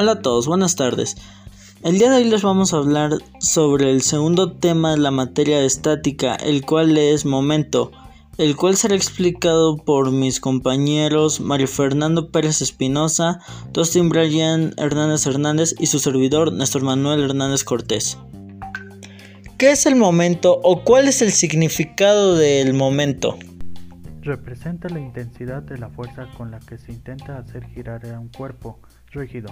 Hola a todos, buenas tardes. El día de hoy les vamos a hablar sobre el segundo tema de la materia estática, el cual es momento, el cual será explicado por mis compañeros Mario Fernando Pérez Espinosa, Dustin Brian Hernández Hernández y su servidor Néstor Manuel Hernández Cortés. ¿Qué es el momento o cuál es el significado del momento? Representa la intensidad de la fuerza con la que se intenta hacer girar a un cuerpo rígido.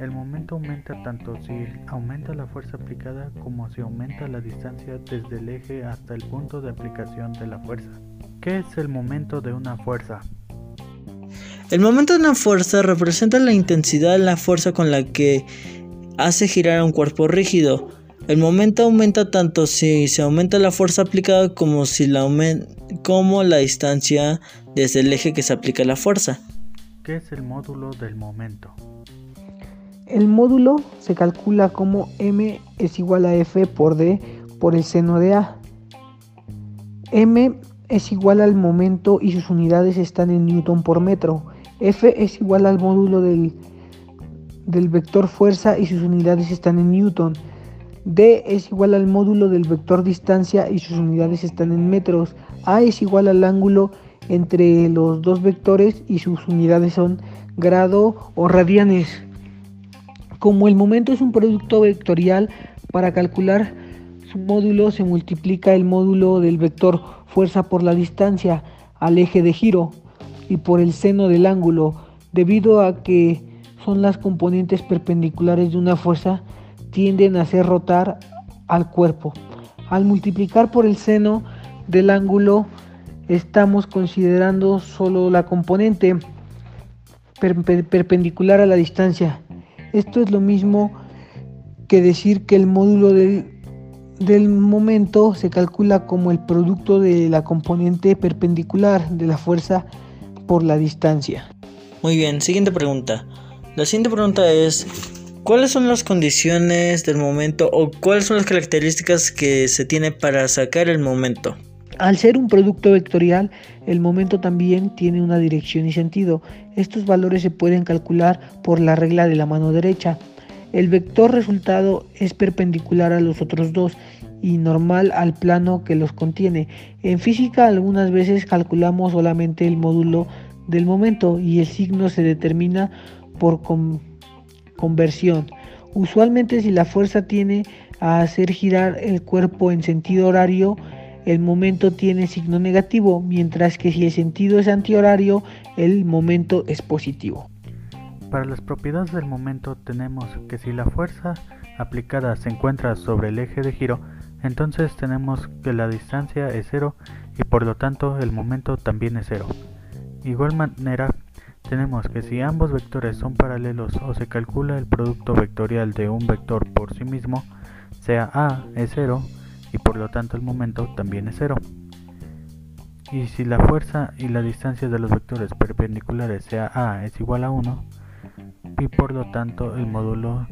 El momento aumenta tanto si aumenta la fuerza aplicada como si aumenta la distancia desde el eje hasta el punto de aplicación de la fuerza. ¿Qué es el momento de una fuerza? El momento de una fuerza representa la intensidad de la fuerza con la que hace girar a un cuerpo rígido. El momento aumenta tanto si se aumenta la fuerza aplicada como, si la, como la distancia desde el eje que se aplica la fuerza. ¿Qué es el módulo del momento? El módulo se calcula como m es igual a f por d por el seno de a. m es igual al momento y sus unidades están en newton por metro. f es igual al módulo del, del vector fuerza y sus unidades están en newton d es igual al módulo del vector distancia y sus unidades están en metros. a es igual al ángulo entre los dos vectores y sus unidades son grado o radianes. Como el momento es un producto vectorial, para calcular su módulo se multiplica el módulo del vector fuerza por la distancia al eje de giro y por el seno del ángulo, debido a que son las componentes perpendiculares de una fuerza tienden a hacer rotar al cuerpo. Al multiplicar por el seno del ángulo, estamos considerando solo la componente perpendicular a la distancia. Esto es lo mismo que decir que el módulo del, del momento se calcula como el producto de la componente perpendicular de la fuerza por la distancia. Muy bien, siguiente pregunta. La siguiente pregunta es, ¿Cuáles son las condiciones del momento o cuáles son las características que se tiene para sacar el momento? Al ser un producto vectorial, el momento también tiene una dirección y sentido. Estos valores se pueden calcular por la regla de la mano derecha. El vector resultado es perpendicular a los otros dos y normal al plano que los contiene. En física algunas veces calculamos solamente el módulo del momento y el signo se determina por conversión. Usualmente si la fuerza tiene a hacer girar el cuerpo en sentido horario, el momento tiene signo negativo, mientras que si el sentido es antihorario, el momento es positivo. Para las propiedades del momento tenemos que si la fuerza aplicada se encuentra sobre el eje de giro, entonces tenemos que la distancia es cero y por lo tanto el momento también es cero. Igual manera tenemos que si ambos vectores son paralelos o se calcula el producto vectorial de un vector por sí mismo, sea a es 0 y por lo tanto el momento también es 0. Y si la fuerza y la distancia de los vectores perpendiculares sea a es igual a 1 y por lo tanto el módulo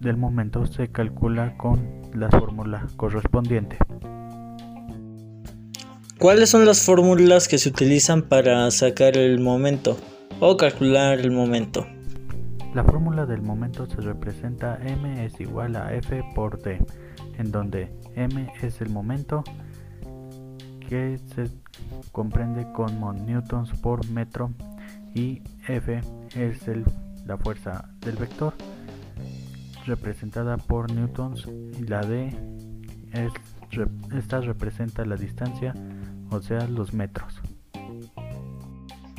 del momento se calcula con la fórmula correspondiente. ¿Cuáles son las fórmulas que se utilizan para sacar el momento? O calcular el momento. La fórmula del momento se representa m es igual a f por d, en donde m es el momento que se comprende como newtons por metro y f es la fuerza del vector representada por newtons y la d es, esta representa la distancia, o sea los metros.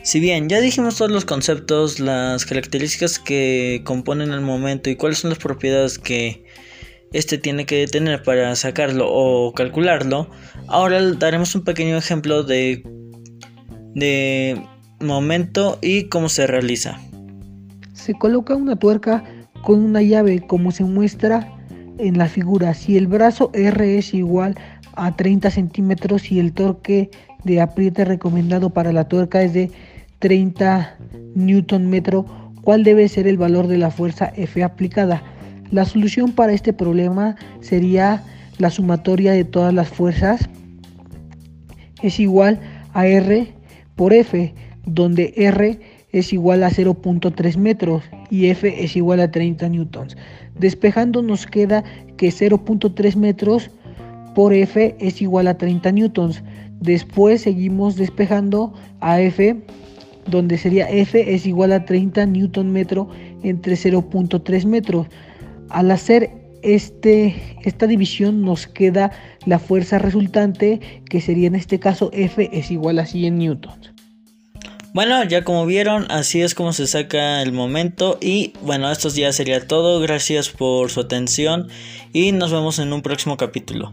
Si bien ya dijimos todos los conceptos, las características que componen el momento y cuáles son las propiedades que este tiene que tener para sacarlo o calcularlo, ahora daremos un pequeño ejemplo de, de momento y cómo se realiza. Se coloca una tuerca con una llave como se muestra en la figura. Si el brazo R es igual a 30 centímetros y el torque de apriete recomendado para la tuerca es de 30 newton metro, ¿cuál debe ser el valor de la fuerza F aplicada? La solución para este problema sería la sumatoria de todas las fuerzas es igual a R por F, donde R es igual a 0.3 metros y F es igual a 30 newtons. Despejando nos queda que 0.3 metros por F es igual a 30 newtons. Después seguimos despejando a F, donde sería F es igual a 30 newton metro entre 0.3 metros. Al hacer este, esta división nos queda la fuerza resultante, que sería en este caso F es igual a 100 newtons. Bueno, ya como vieron, así es como se saca el momento. Y bueno, esto ya sería todo. Gracias por su atención y nos vemos en un próximo capítulo.